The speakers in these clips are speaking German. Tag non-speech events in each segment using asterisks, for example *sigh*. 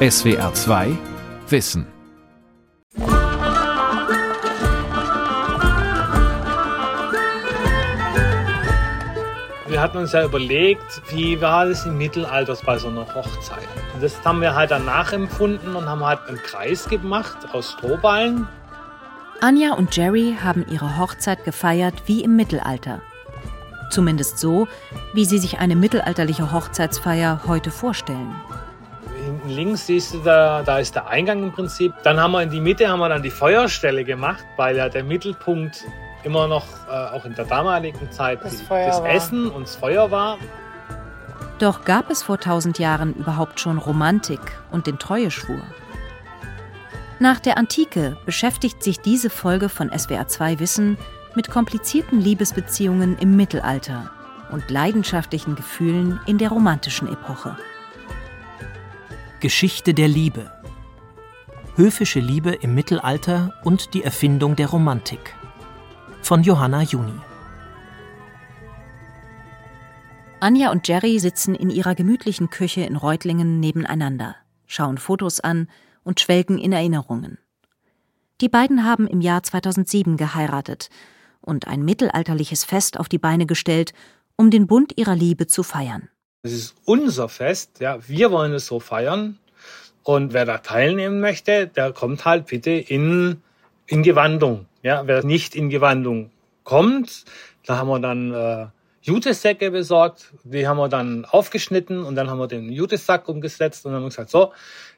SWR 2 Wissen. Wir hatten uns ja überlegt, wie war das im Mittelalter bei so einer Hochzeit. Und das haben wir halt dann nachempfunden und haben halt einen Kreis gemacht aus Strohballen. Anja und Jerry haben ihre Hochzeit gefeiert wie im Mittelalter. Zumindest so, wie sie sich eine mittelalterliche Hochzeitsfeier heute vorstellen. Hinten links siehst du, da, da ist der Eingang im Prinzip. Dann haben wir in die Mitte haben wir dann die Feuerstelle gemacht, weil ja der Mittelpunkt immer noch, äh, auch in der damaligen Zeit, Das die, das. Essen und das Feuer war. Doch gab es vor tausend Jahren überhaupt schon Romantik und den Treueschwur? Nach der Antike beschäftigt sich diese Folge von SWR2 Wissen mit komplizierten Liebesbeziehungen im Mittelalter und leidenschaftlichen Gefühlen in der romantischen Epoche. Geschichte der Liebe. Höfische Liebe im Mittelalter und die Erfindung der Romantik. Von Johanna Juni. Anja und Jerry sitzen in ihrer gemütlichen Küche in Reutlingen nebeneinander, schauen Fotos an und schwelgen in Erinnerungen. Die beiden haben im Jahr 2007 geheiratet und ein mittelalterliches Fest auf die Beine gestellt, um den Bund ihrer Liebe zu feiern. Das ist unser Fest, ja, wir wollen es so feiern. Und wer da teilnehmen möchte, der kommt halt bitte in, in Gewandung. Ja, wer nicht in Gewandung kommt, da haben wir dann äh, Jutesäcke besorgt, die haben wir dann aufgeschnitten und dann haben wir den Jutesack umgesetzt und dann haben wir gesagt, so,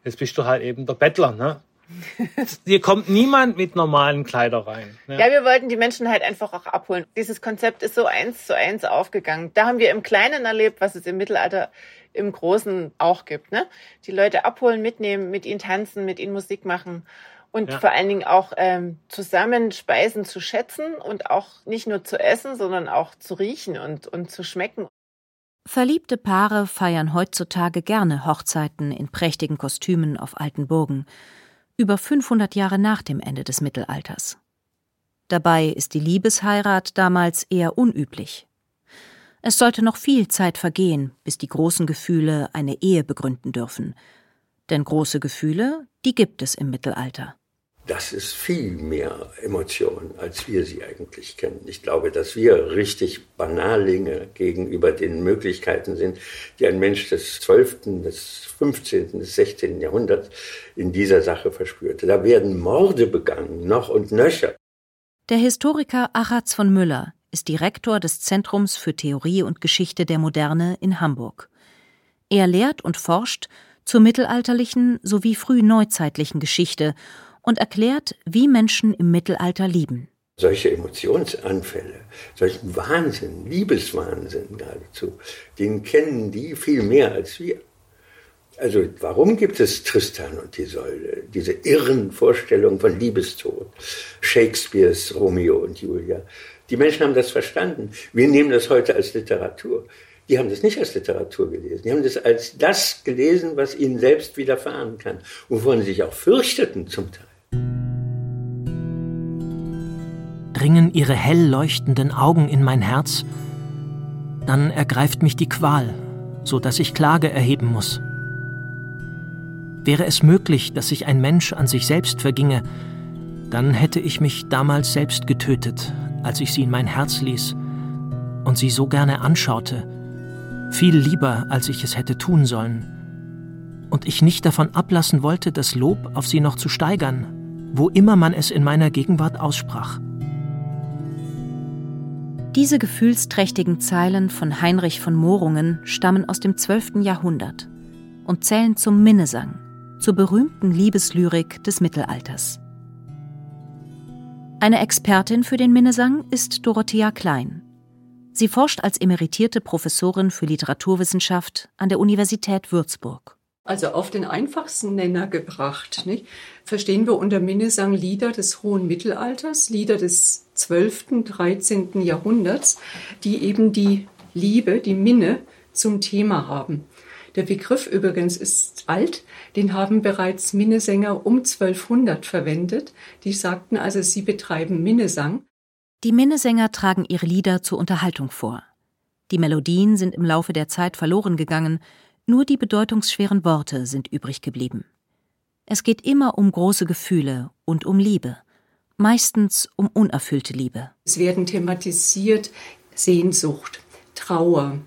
jetzt bist du halt eben der Bettler. Ne? *laughs* Hier kommt niemand mit normalen Kleider rein. Ne? Ja, wir wollten die Menschen halt einfach auch abholen. Dieses Konzept ist so eins zu eins aufgegangen. Da haben wir im Kleinen erlebt, was es im Mittelalter im Großen auch gibt. Ne? Die Leute abholen, mitnehmen, mit ihnen tanzen, mit ihnen Musik machen und Ja. vor allen Dingen auch ähm, zusammen Speisen zu schätzen und auch nicht nur zu essen, sondern auch zu riechen und, und zu schmecken. Verliebte Paare feiern heutzutage gerne Hochzeiten in prächtigen Kostümen auf alten Burgen, über 500 Jahre nach dem Ende des Mittelalters. Dabei ist die Liebesheirat damals eher unüblich. Es sollte noch viel Zeit vergehen, bis die großen Gefühle eine Ehe begründen dürfen. Denn große Gefühle, die gibt es im Mittelalter. Das ist viel mehr Emotion, als wir sie eigentlich kennen. Ich glaube, dass wir richtig Banalinge gegenüber den Möglichkeiten sind, die ein Mensch des 12., des 15., des 16. Jahrhunderts in dieser Sache verspürte. Da werden Morde begangen, noch und nöcher. Der Historiker Achatz von Müller ist Direktor des Zentrums für Theorie und Geschichte der Moderne in Hamburg. Er lehrt und forscht zur mittelalterlichen sowie frühneuzeitlichen Geschichte und erklärt, wie Menschen im Mittelalter lieben. Solche Emotionsanfälle, solchen Wahnsinn, Liebeswahnsinn geradezu, den kennen die viel mehr als wir. Also warum gibt es Tristan und Isolde, diese irren Vorstellungen von Liebestod, Shakespeares Romeo und Julia? Die Menschen haben das verstanden. Wir nehmen das heute als Literatur. Die haben das nicht als Literatur gelesen. Die haben das als das gelesen, was ihnen selbst widerfahren kann, wovon sie sich auch fürchteten zum Teil. Dringen ihre hell leuchtenden Augen in mein Herz, dann ergreift mich die Qual, so dass ich Klage erheben muss. Wäre es möglich, dass sich ein Mensch an sich selbst verginge, dann hätte ich mich damals selbst getötet, als ich sie in mein Herz ließ und sie so gerne anschaute, viel lieber, als ich es hätte tun sollen, und ich nicht davon ablassen wollte, das Lob auf sie noch zu steigern, wo immer man es in meiner Gegenwart aussprach. Diese gefühlsträchtigen Zeilen von Heinrich von Morungen stammen aus dem 12. Jahrhundert und zählen zum Minnesang, zur berühmten Liebeslyrik des Mittelalters. Eine Expertin für den Minnesang ist Dorothea Klein. Sie forscht als emeritierte Professorin für Literaturwissenschaft an der Universität Würzburg. Also auf den einfachsten Nenner gebracht, nicht? verstehen wir unter Minnesang Lieder des hohen Mittelalters, Lieder des 12., 13. Jahrhunderts, die eben die Liebe, die Minne zum Thema haben. Der Begriff übrigens ist alt, den haben bereits Minnesänger um 1200 verwendet. Die sagten also, sie betreiben Minnesang. Die Minnesänger tragen ihre Lieder zur Unterhaltung vor. Die Melodien sind im Laufe der Zeit verloren gegangen, Nur die bedeutungsschweren Worte sind übrig geblieben. Es geht immer um große Gefühle und um Liebe, meistens um unerfüllte Liebe. Es werden thematisiert Sehnsucht, Trauer,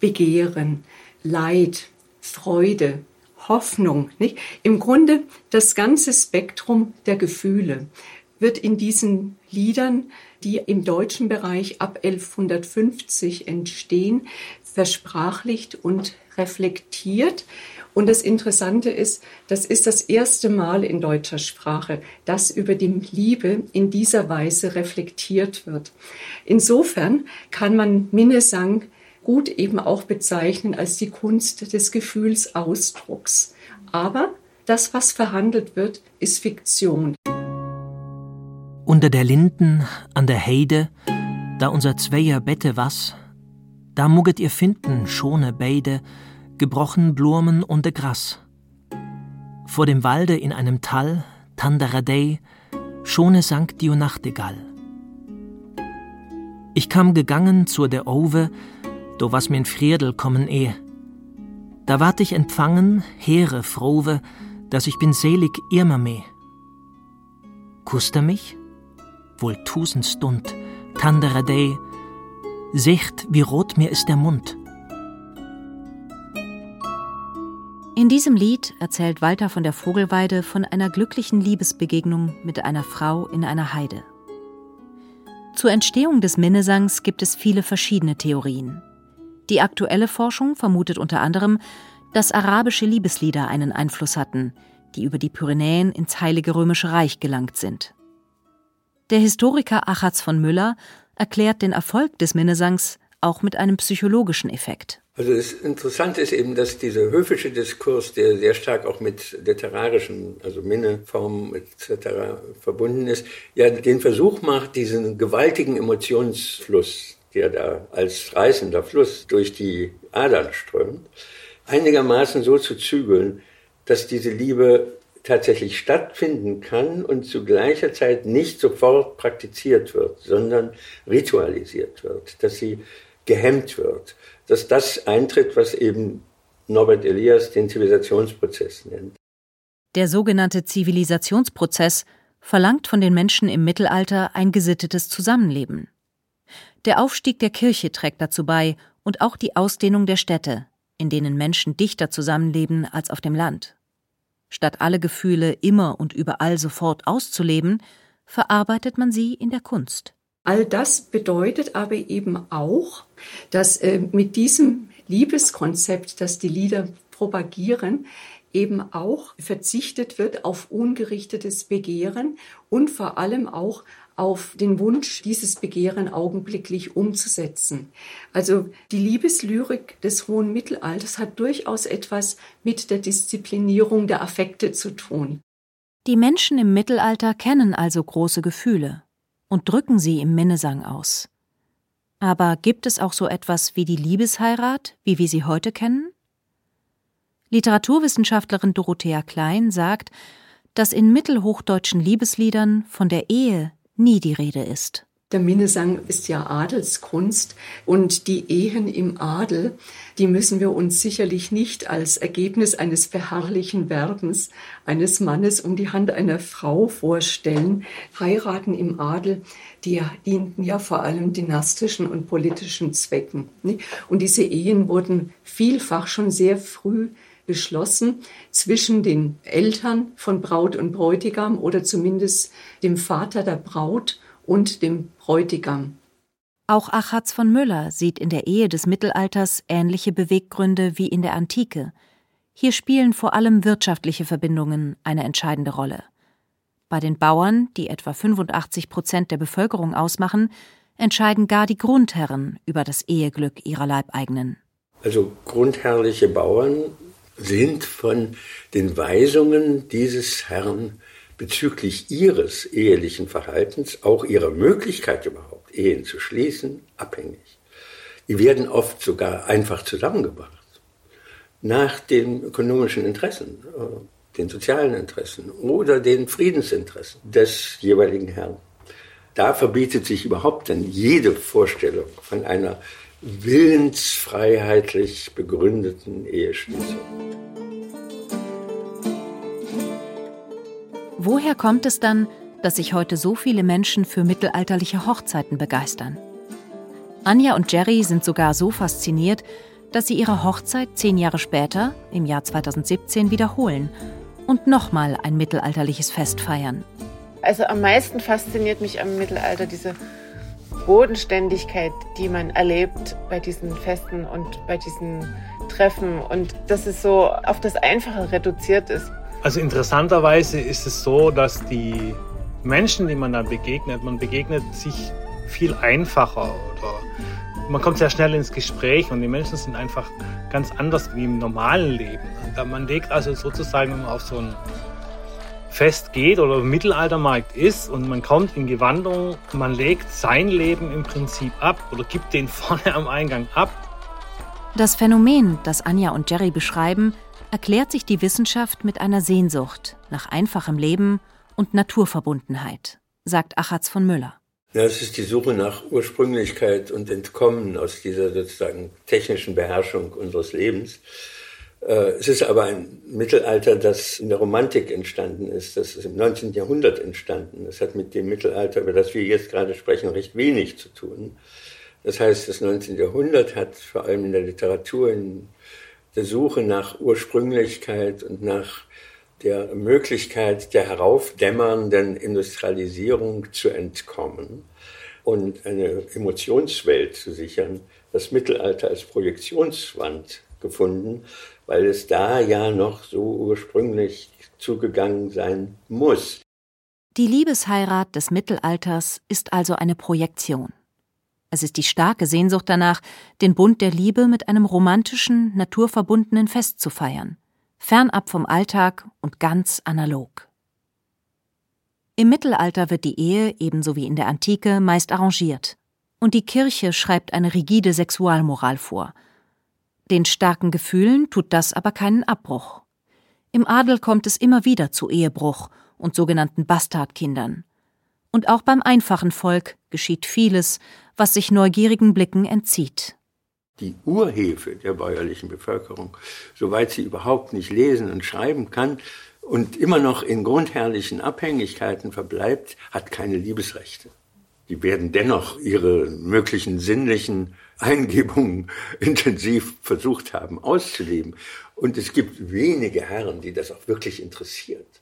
Begehren, Leid, Freude, Hoffnung. Nicht? Im Grunde das ganze Spektrum der Gefühle wird in diesen Liedern, die im deutschen Bereich ab 1150 entstehen, versprachlicht und reflektiert. Und das Interessante ist, das ist das erste Mal in deutscher Sprache, dass über die Liebe in dieser Weise reflektiert wird. Insofern kann man Minnesang gut eben auch bezeichnen als die Kunst des Gefühlsausdrucks. Aber das, was verhandelt wird, ist Fiktion. Unter der Linden, an der Heide, da unser Zweier Bette was, da mugget ihr finden, schone Beide, gebrochen Blumen und de Gras. Vor dem Walde in einem Tal, Tandaradei, schone sank die Nachtigall. Ich kam gegangen zur der Owe, do was mir'n Friedel kommen eh. Da ward ich empfangen, Heere frowe, dass ich bin selig irmer meh. Kusst er mich? Wohl tusend Stund, tandere Day, seht, wie rot mir ist der Mund. In diesem Lied erzählt Walter von der Vogelweide von einer glücklichen Liebesbegegnung mit einer Frau in einer Heide. Zur Entstehung des Minnesangs gibt es viele verschiedene Theorien. Die aktuelle Forschung vermutet unter anderem, dass arabische Liebeslieder einen Einfluss hatten, die über die Pyrenäen ins Heilige Römische Reich gelangt sind. Der Historiker Achatz von Müller erklärt den Erfolg des Minnesangs auch mit einem psychologischen Effekt. Also das Interessante ist eben, dass dieser höfische Diskurs, der sehr stark auch mit literarischen, also Minneformen etc. verbunden ist, ja den Versuch macht, diesen gewaltigen Emotionsfluss der da als reißender Fluss durch die Adern strömt, einigermaßen so zu zügeln, dass diese Liebe tatsächlich stattfinden kann und zu gleicher Zeit nicht sofort praktiziert wird, sondern ritualisiert wird, dass sie gehemmt wird, dass das eintritt, was eben Norbert Elias den Zivilisationsprozess nennt. Der sogenannte Zivilisationsprozess verlangt von den Menschen im Mittelalter ein gesittetes Zusammenleben. Der Aufstieg der Kirche trägt dazu bei und auch die Ausdehnung der Städte, in denen Menschen dichter zusammenleben als auf dem Land. Statt alle Gefühle immer und überall sofort auszuleben, verarbeitet man sie in der Kunst. All das bedeutet aber eben auch, dass äh, mit diesem Liebeskonzept, das die Lieder propagieren, eben auch verzichtet wird auf ungerichtetes Begehren und vor allem auch auf den Wunsch, dieses Begehren augenblicklich umzusetzen. Also die Liebeslyrik des hohen Mittelalters hat durchaus etwas mit der Disziplinierung der Affekte zu tun. Die Menschen im Mittelalter kennen also große Gefühle und drücken sie im Minnesang aus. Aber gibt es auch so etwas wie die Liebesheirat, wie wir sie heute kennen? Literaturwissenschaftlerin Dorothea Klein sagt, dass in mittelhochdeutschen Liebesliedern von der Ehe nie die Rede ist. Der Minnesang ist ja Adelskunst und die Ehen im Adel, die müssen wir uns sicherlich nicht als Ergebnis eines beharrlichen Werbens eines Mannes um die Hand einer Frau vorstellen. Heiraten im Adel, die dienten ja vor allem dynastischen und politischen Zwecken. Und diese Ehen wurden vielfach schon sehr früh beschlossen zwischen den Eltern von Braut und Bräutigam oder zumindest dem Vater der Braut und dem Bräutigam. Auch Achatz von Müller sieht in der Ehe des Mittelalters ähnliche Beweggründe wie in der Antike. Hier spielen vor allem wirtschaftliche Verbindungen eine entscheidende Rolle. Bei den Bauern, die etwa 85 Prozent der Bevölkerung ausmachen, entscheiden gar die Grundherren über das Eheglück ihrer Leibeigenen. Also grundherrliche Bauern sind von den Weisungen dieses Herrn bezüglich ihres ehelichen Verhaltens, auch ihrer Möglichkeit überhaupt, Ehen zu schließen, abhängig. Die werden oft sogar einfach zusammengebracht. Nach den ökonomischen Interessen, äh, den sozialen Interessen oder den Friedensinteressen des jeweiligen Herrn. Da verbietet sich überhaupt dann jede Vorstellung von einer willensfreiheitlich begründeten Eheschließung. Woher kommt es dann, dass sich heute so viele Menschen für mittelalterliche Hochzeiten begeistern? Anja und Jerry sind sogar so fasziniert, dass sie ihre Hochzeit zehn Jahre später, im Jahr 2017, wiederholen und nochmal ein mittelalterliches Fest feiern. Also am meisten fasziniert mich am Mittelalter diese Bodenständigkeit, die man erlebt bei diesen Festen und bei diesen Treffen und dass es so auf das Einfache reduziert ist. Also interessanterweise ist es so, dass die Menschen, die man da begegnet, man begegnet sich viel einfacher oder man kommt sehr schnell ins Gespräch und die Menschen sind einfach ganz anders wie im normalen Leben. Man legt also sozusagen, wenn man auf so ein Fest geht oder Mittelaltermarkt ist und man kommt in Gewandung, man legt sein Leben im Prinzip ab oder gibt den *laughs* vorne am Eingang ab. Das Phänomen, das Anja und Jerry beschreiben, erklärt sich die Wissenschaft mit einer Sehnsucht nach einfachem Leben und Naturverbundenheit, sagt Achatz von Müller. Ja, es ist die Suche nach Ursprünglichkeit und Entkommen aus dieser sozusagen technischen Beherrschung unseres Lebens. Äh, es ist aber ein Mittelalter, das in der Romantik entstanden ist. Das ist im 19. Jahrhundert entstanden. Das hat mit dem Mittelalter, über das wir jetzt gerade sprechen, recht wenig zu tun. Das heißt, das 19. Jahrhundert hat vor allem in der Literatur, in der Suche nach Ursprünglichkeit und nach der Möglichkeit der heraufdämmernden Industrialisierung zu entkommen und eine Emotionswelt zu sichern, das Mittelalter als Projektionswand gefunden, weil es da ja noch so ursprünglich zugegangen sein muss. Die Liebesheirat des Mittelalters ist also eine Projektion. Es ist die starke Sehnsucht danach, den Bund der Liebe mit einem romantischen, naturverbundenen Fest zu feiern fernab vom Alltag und ganz analog. Im Mittelalter wird die Ehe, ebenso wie in der Antike, meist arrangiert. Und die Kirche schreibt eine rigide Sexualmoral vor. Den starken Gefühlen tut das aber keinen Abbruch. Im Adel kommt es immer wieder zu Ehebruch und sogenannten Bastardkindern. Und auch beim einfachen Volk geschieht vieles, was sich neugierigen Blicken entzieht die Urhefe der bäuerlichen Bevölkerung, soweit sie überhaupt nicht lesen und schreiben kann und immer noch in grundherrlichen Abhängigkeiten verbleibt, hat keine Liebesrechte. Die werden dennoch ihre möglichen sinnlichen Eingebungen *laughs* intensiv versucht haben auszuleben. Und es gibt wenige Herren, die das auch wirklich interessiert.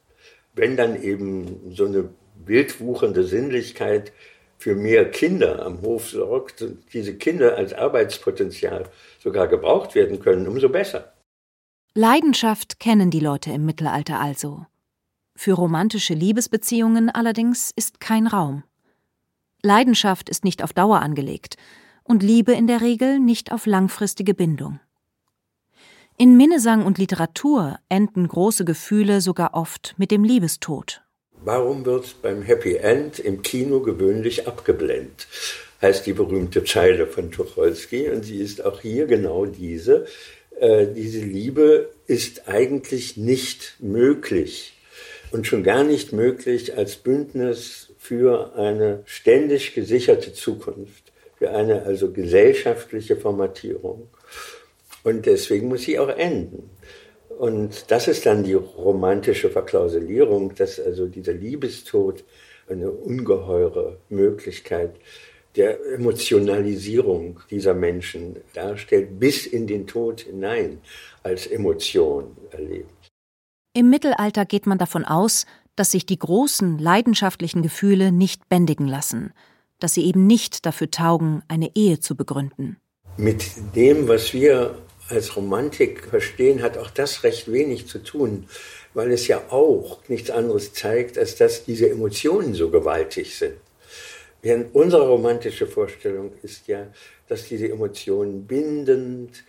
Wenn dann eben so eine wildwuchernde Sinnlichkeit für mehr Kinder am Hof sorgt und diese Kinder als Arbeitspotenzial sogar gebraucht werden können, umso besser. Leidenschaft kennen die Leute im Mittelalter also. Für romantische Liebesbeziehungen allerdings ist kein Raum. Leidenschaft ist nicht auf Dauer angelegt und Liebe in der Regel nicht auf langfristige Bindung. In Minnesang und Literatur enden große Gefühle sogar oft mit dem Liebestod. Warum wird beim Happy End im Kino gewöhnlich abgeblendet? Heißt die berühmte Zeile von Tucholsky und sie ist auch hier genau diese. Äh, diese Liebe ist eigentlich nicht möglich und schon gar nicht möglich als Bündnis für eine ständig gesicherte Zukunft, für eine also gesellschaftliche Formatierung. Und deswegen muss sie auch enden. Und das ist dann die romantische Verklausulierung, dass also dieser Liebestod eine ungeheure Möglichkeit der Emotionalisierung dieser Menschen darstellt, bis in den Tod hinein als Emotion erlebt. Im Mittelalter geht man davon aus, dass sich die großen leidenschaftlichen Gefühle nicht bändigen lassen, dass sie eben nicht dafür taugen, eine Ehe zu begründen. Mit dem, was wir als Romantik verstehen, hat auch das recht wenig zu tun, weil es ja auch nichts anderes zeigt, als dass diese Emotionen so gewaltig sind. Während unsere romantische Vorstellung ist ja, dass diese Emotionen bindend,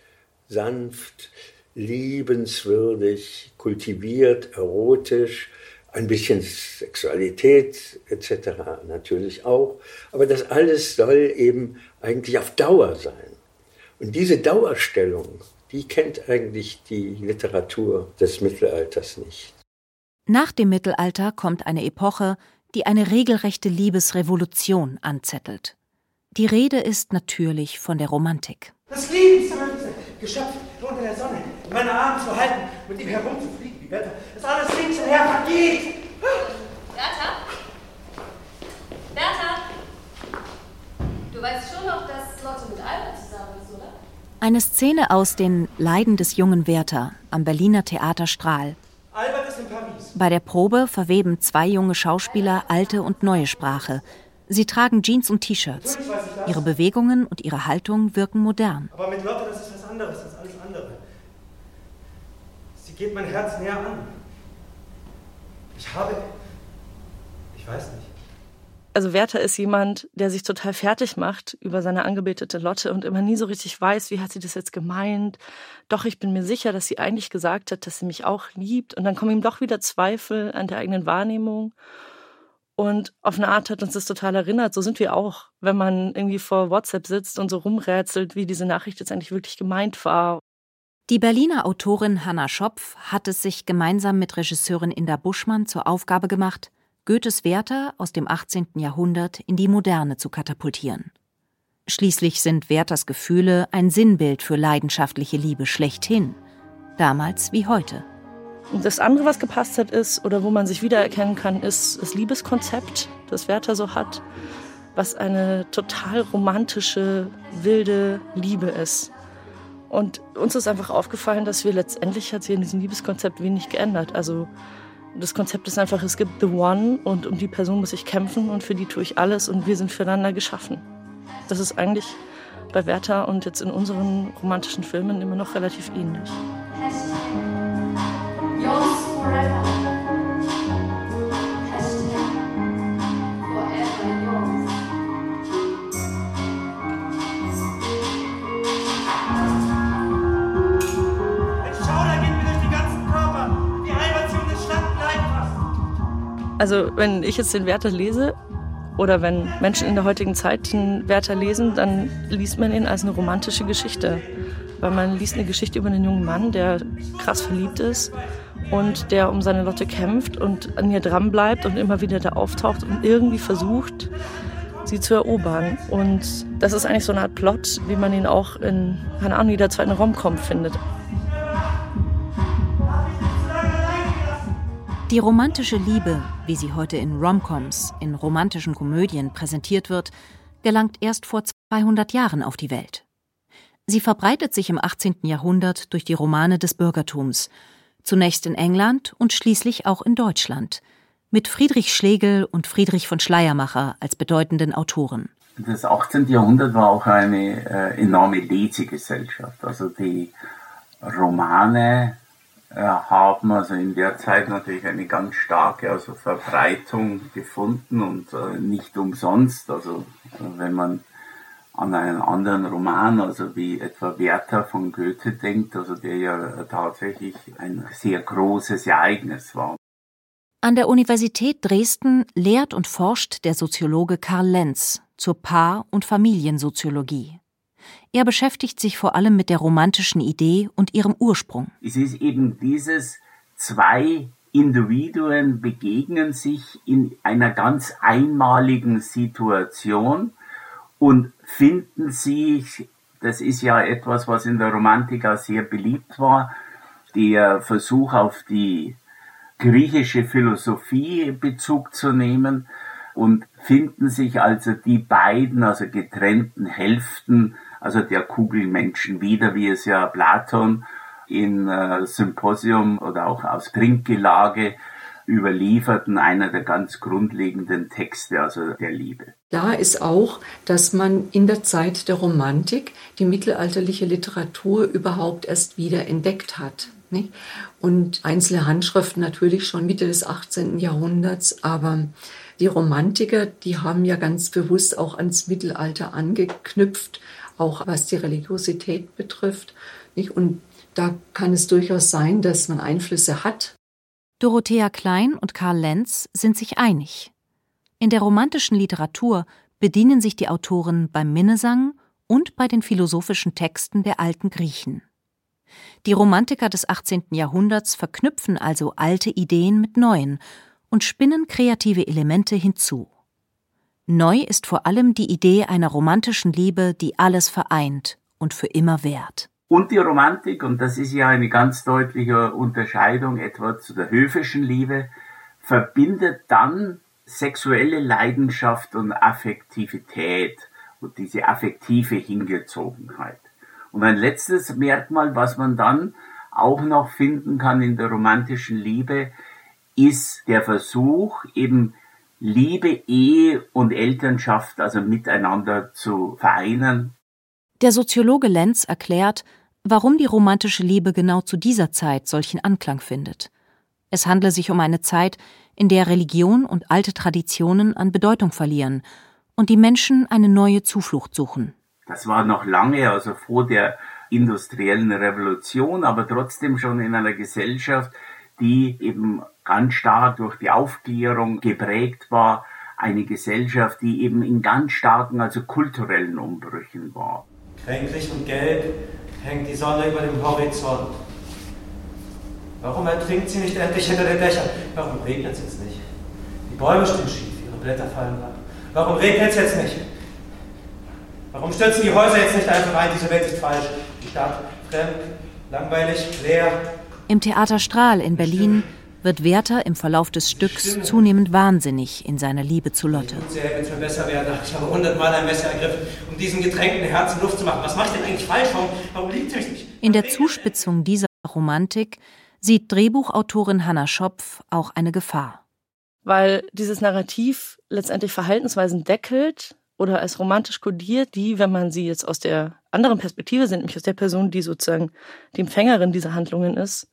sanft, liebenswürdig, kultiviert, erotisch, ein bisschen Sexualität etc. natürlich auch, aber das alles soll eben eigentlich auf Dauer sein. Und diese Dauerstellung, die kennt eigentlich die Literatur des Mittelalters nicht. Nach dem Mittelalter kommt eine Epoche, die eine regelrechte Liebesrevolution anzettelt. Die Rede ist natürlich von der Romantik. Das liebenswürdigste Geschöpf unter der Sonne, in meine Arme zu halten, mit ihm herumzufliegen, wie Wetter, dass alles links und her vergeht. Bertha? Bertha? Du weißt schon noch, dass Lotte mit Albert? Eine Szene aus den Leiden des jungen Werther am Berliner Theater Strahl. Albert ist in Paris. Bei der Probe verweben zwei junge Schauspieler alte und neue Sprache. Sie tragen Jeans und T-Shirts. Das. Ihre Bewegungen und ihre Haltung wirken modern. Aber mit Lotte, das ist was anderes als alles andere. Sie geht mein Herz näher an. Ich habe. Ich weiß nicht. Also Werther ist jemand, der sich total fertig macht über seine angebetete Lotte und immer nie so richtig weiß, wie hat sie das jetzt gemeint. Doch ich bin mir sicher, dass sie eigentlich gesagt hat, dass sie mich auch liebt. Und dann kommen ihm doch wieder Zweifel an der eigenen Wahrnehmung. Und auf eine Art hat uns das total erinnert. So sind wir auch, wenn man irgendwie vor WhatsApp sitzt und so rumrätselt, wie diese Nachricht jetzt eigentlich wirklich gemeint war. Die Berliner Autorin Hanna Schopf hat es sich gemeinsam mit Regisseurin Inda Buschmann zur Aufgabe gemacht, Goethes Werther aus dem 18. Jahrhundert in die Moderne zu katapultieren. Schließlich sind Werthers Gefühle ein Sinnbild für leidenschaftliche Liebe schlechthin, damals wie heute. Das andere, was gepasst hat, ist, oder wo man sich wiedererkennen kann, ist das Liebeskonzept, das Werther so hat, was eine total romantische, wilde Liebe ist. Und uns ist einfach aufgefallen, dass wir letztendlich hat sich in diesem Liebeskonzept wenig geändert. Also das Konzept ist einfach, es gibt The One und um die Person muss ich kämpfen und für die tue ich alles und wir sind füreinander geschaffen. Das ist eigentlich bei Werther und jetzt in unseren romantischen Filmen immer noch relativ ähnlich. Yours forever. Also wenn ich jetzt den Werther lese oder wenn Menschen in der heutigen Zeit den Werther lesen, dann liest man ihn als eine romantische Geschichte. Weil man liest eine Geschichte über einen jungen Mann, der krass verliebt ist und der um seine Lotte kämpft und an ihr dranbleibt und immer wieder da auftaucht und irgendwie versucht, sie zu erobern. Und das ist eigentlich so eine Art Plot, wie man ihn auch in, keine Ahnung, jeder zweiten Romcom findet. Die romantische Liebe, wie sie heute in Romcoms, in romantischen Komödien präsentiert wird, gelangt erst vor 200 Jahren auf die Welt. Sie verbreitet sich im 18. Jahrhundert durch die Romane des Bürgertums, zunächst in England und schließlich auch in Deutschland, mit Friedrich Schlegel und Friedrich von Schleiermacher als bedeutenden Autoren. Das 18. Jahrhundert war auch eine äh, enorme Lesegesellschaft. Also die Romane haben also in der Zeit natürlich eine ganz starke also Verbreitung gefunden und äh, nicht umsonst. Also äh, wenn man an einen anderen Roman, also wie etwa Werther von Goethe denkt, also der ja tatsächlich ein sehr großes Ereignis war. An der Universität Dresden lehrt und forscht der Soziologe Karl Lenz zur Paar- und Familiensoziologie. Er beschäftigt sich vor allem mit der romantischen Idee und ihrem Ursprung. Es ist eben dieses zwei Individuen begegnen sich in einer ganz einmaligen Situation und finden sich, das ist ja etwas, was in der Romantik auch sehr beliebt war, der Versuch auf die griechische Philosophie Bezug zu nehmen und finden sich also die beiden, also getrennten Hälften, also der Kugelmenschen wieder, wie es ja Platon in äh, Symposium oder auch aus Trinkgelage überlieferten, einer der ganz grundlegenden Texte, also der Liebe. Klar ist auch, dass man in der Zeit der Romantik die mittelalterliche Literatur überhaupt erst wieder entdeckt hat. Nicht? Und einzelne Handschriften natürlich schon Mitte des 18. Jahrhunderts, aber die Romantiker, die haben ja ganz bewusst auch ans Mittelalter angeknüpft, auch was die Religiosität betrifft. Nicht? Und da kann es durchaus sein, dass man Einflüsse hat. Dorothea Klein und Karl Lenz sind sich einig. In der romantischen Literatur bedienen sich die Autoren beim Minnesang und bei den philosophischen Texten der alten Griechen. Die Romantiker des 18. Jahrhunderts verknüpfen also alte Ideen mit neuen und spinnen kreative Elemente hinzu. Neu ist vor allem die Idee einer romantischen Liebe, die alles vereint und für immer währt. Und die Romantik, und das ist ja eine ganz deutliche Unterscheidung etwa zu der höfischen Liebe, verbindet dann sexuelle Leidenschaft und Affektivität und diese affektive Hingezogenheit. Und ein letztes Merkmal, was man dann auch noch finden kann in der romantischen Liebe, ist der Versuch, eben Liebe, Ehe und Elternschaft also miteinander zu vereinen. Der Soziologe Lenz erklärt, warum die romantische Liebe genau zu dieser Zeit solchen Anklang findet. Es handle sich um eine Zeit, in der Religion und alte Traditionen an Bedeutung verlieren und die Menschen eine neue Zuflucht suchen. Das war noch lange, also vor der industriellen Revolution, aber trotzdem schon in einer Gesellschaft, die eben ganz stark durch die Aufklärung geprägt war, eine Gesellschaft, die eben in ganz starken, also kulturellen Umbrüchen war. Kränklich und gelb hängt die Sonne über dem Horizont. Warum ertrinkt sie nicht endlich hinter den Dächern? Warum regnet es jetzt nicht? Die Bäume stehen schief, ihre Blätter fallen ab. Warum regnet es jetzt nicht? Warum stürzen die Häuser jetzt nicht einfach ein? Diese Welt ist falsch. Die Stadt fremd, langweilig, leer. Im Theater Strahl in Berlin wird Werther im Verlauf des Stücks zunehmend wahnsinnig in seiner Liebe zu Lotte. Sehr, wenn es mir besser wäre. Ich habe hundertmal ein Messer ergriffen, um diesen getränkten Herzen Luft zu machen. Was mache ich denn eigentlich falsch? Warum, warum liebt ihr mich nicht? In der Zuspitzung dieser Romantik sieht Drehbuchautorin Hanna Schopf auch eine Gefahr. Weil dieses Narrativ letztendlich Verhaltensweisen deckelt oder als romantisch kodiert, die, wenn man sie jetzt aus der anderen Perspektive sieht, nämlich aus der Person, die sozusagen die Empfängerin dieser Handlungen ist,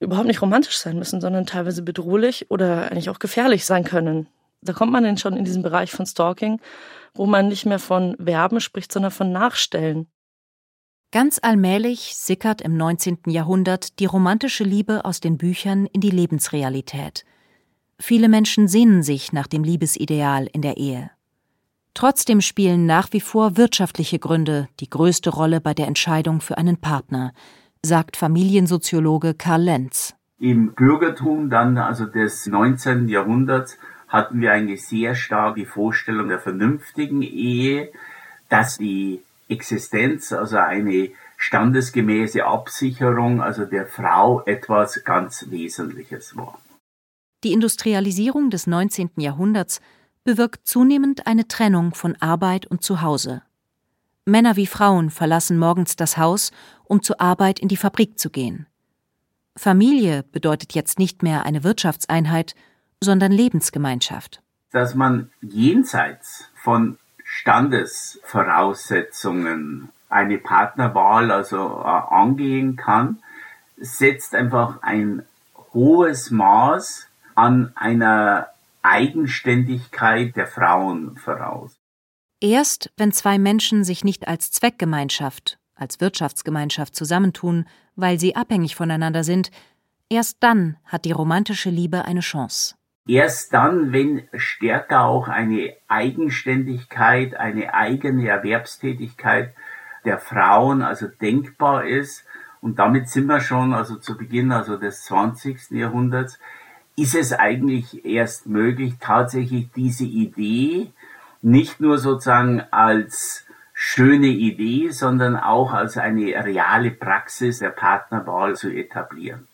überhaupt nicht romantisch sein müssen, sondern teilweise bedrohlich oder eigentlich auch gefährlich sein können. Da kommt man dann schon in diesen Bereich von Stalking, wo man nicht mehr von Verben spricht, sondern von Nachstellen. Ganz allmählich sickert im 19. Jahrhundert die romantische Liebe aus den Büchern in die Lebensrealität. Viele Menschen sehnen sich nach dem Liebesideal in der Ehe. Trotzdem spielen nach wie vor wirtschaftliche Gründe die größte Rolle bei der Entscheidung für einen Partner, sagt Familiensoziologe Karl Lenz. Im Bürgertum dann, also des 19. Jahrhunderts, hatten wir eine sehr starke Vorstellung der vernünftigen Ehe, dass die Existenz, also eine standesgemäße Absicherung, also der Frau etwas ganz Wesentliches war. Die Industrialisierung des 19. Jahrhunderts bewirkt zunehmend eine Trennung von Arbeit und Zuhause. Männer wie Frauen verlassen morgens das Haus, um zur Arbeit in die Fabrik zu gehen. Familie bedeutet jetzt nicht mehr eine Wirtschaftseinheit, sondern Lebensgemeinschaft. Dass man jenseits von Standesvoraussetzungen eine Partnerwahl also äh, angehen kann, setzt einfach ein hohes Maß an einer Eigenständigkeit der Frauen voraus. Erst wenn zwei Menschen sich nicht als Zweckgemeinschaft, als Wirtschaftsgemeinschaft zusammentun, weil sie abhängig voneinander sind, erst dann hat die romantische Liebe eine Chance. Erst dann, wenn stärker auch eine Eigenständigkeit, eine eigene Erwerbstätigkeit der Frauen also denkbar ist, und damit sind wir schon also zu Beginn also des 20. Jahrhunderts, ist es eigentlich erst möglich, tatsächlich diese Idee nicht nur sozusagen als schöne Idee, sondern auch als eine reale Praxis der Partnerwahl zu etablieren.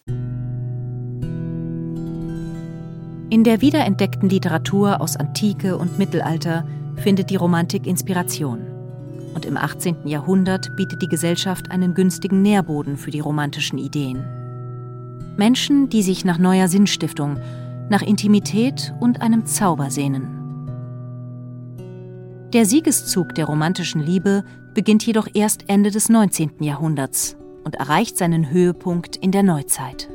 In der wiederentdeckten Literatur aus Antike und Mittelalter findet die Romantik Inspiration. Und im 18. Jahrhundert bietet die Gesellschaft einen günstigen Nährboden für die romantischen Ideen. Menschen, die sich nach neuer Sinnstiftung, nach Intimität und einem Zauber sehnen. Der Siegeszug der romantischen Liebe beginnt jedoch erst Ende des 19. Jahrhunderts und erreicht seinen Höhepunkt in der Neuzeit.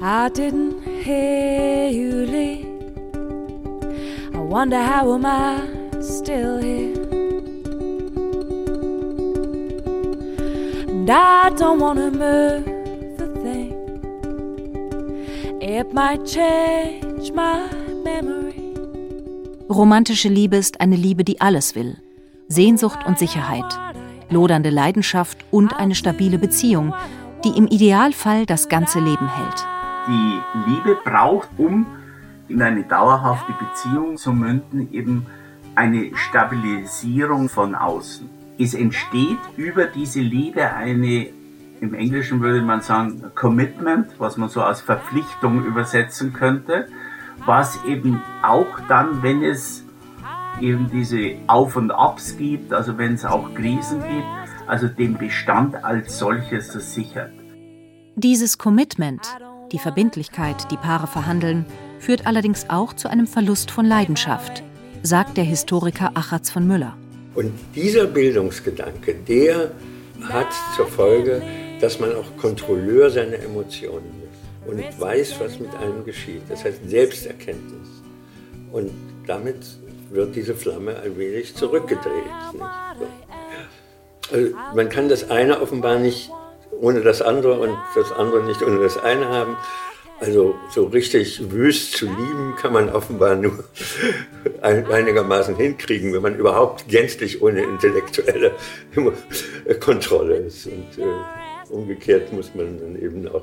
I didn't hear you leave. I wonder how am I still here? And I don't wanna move the thing. It might change my memory. Romantische Liebe ist eine Liebe, die alles will. Sehnsucht und Sicherheit, lodernde Leidenschaft und eine stabile Beziehung, die im Idealfall das ganze Leben hält. Die Liebe braucht, um in eine dauerhafte Beziehung zu münden, eben eine Stabilisierung von außen. Es entsteht über diese Liebe eine, im Englischen würde man sagen, Commitment, was man so als Verpflichtung übersetzen könnte, was eben auch dann, wenn es eben diese Auf und Abs gibt, also wenn es auch Krisen gibt, also den Bestand als solches sichert. Dieses Commitment, die Verbindlichkeit, die Paare verhandeln, führt allerdings auch zu einem Verlust von Leidenschaft, sagt der Historiker Achatz von Müller. Und dieser Bildungsgedanke, der hat zur Folge, dass man auch Kontrolleur seiner Emotionen ist und weiß, was mit einem geschieht. Das heißt Selbsterkenntnis. Und damit wird diese Flamme wenig zurückgedreht. So. Also man kann das eine offenbar nicht ohne das andere und das andere nicht ohne das eine haben. Also so richtig wüst zu lieben kann man offenbar nur *laughs* einigermaßen hinkriegen, wenn man überhaupt gänzlich ohne intellektuelle *laughs* Kontrolle ist. Und äh, umgekehrt muss man dann eben auch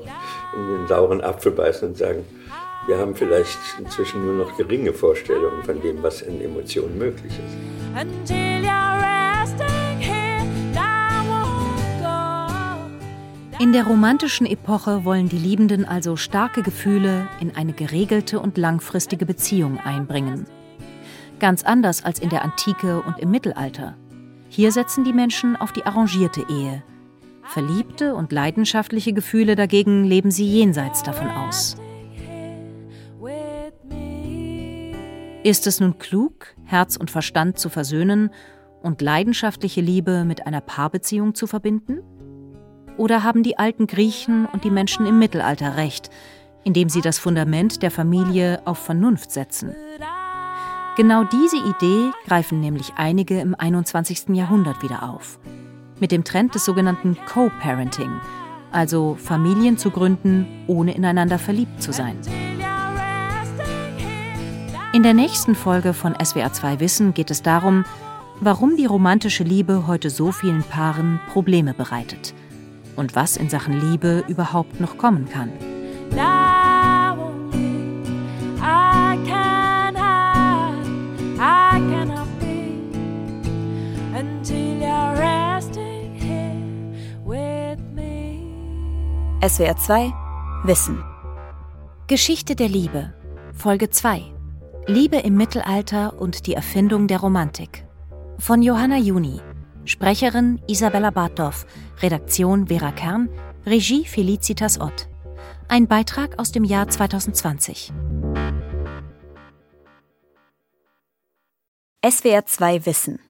in den sauren Apfel beißen und sagen, wir haben vielleicht inzwischen nur noch geringe Vorstellungen von dem, was in Emotionen möglich ist. In der romantischen Epoche wollen die Liebenden also starke Gefühle in eine geregelte und langfristige Beziehung einbringen. Ganz anders als in der Antike und im Mittelalter. Hier setzen die Menschen auf die arrangierte Ehe. Verliebte und leidenschaftliche Gefühle dagegen leben sie jenseits davon aus. Ist es nun klug, Herz und Verstand zu versöhnen und leidenschaftliche Liebe mit einer Paarbeziehung zu verbinden? Oder haben die alten Griechen und die Menschen im Mittelalter recht, indem sie das Fundament der Familie auf Vernunft setzen? Genau diese Idee greifen nämlich einige im 21. Jahrhundert wieder auf. Mit dem Trend des sogenannten Co-Parenting, also Familien zu gründen, ohne ineinander verliebt zu sein. In der nächsten Folge von SWR2 Wissen geht es darum, warum die romantische Liebe heute so vielen Paaren Probleme bereitet und was in Sachen Liebe überhaupt noch kommen kann. SWR 2 Wissen Geschichte der Liebe Folge 2 Liebe im Mittelalter und die Erfindung der Romantik von Johanna Juni Sprecherin Isabella Bartdorf, Redaktion Vera Kern, Regie Felicitas Ott. Ein Beitrag aus dem Jahr 2020. SWR 2 Wissen.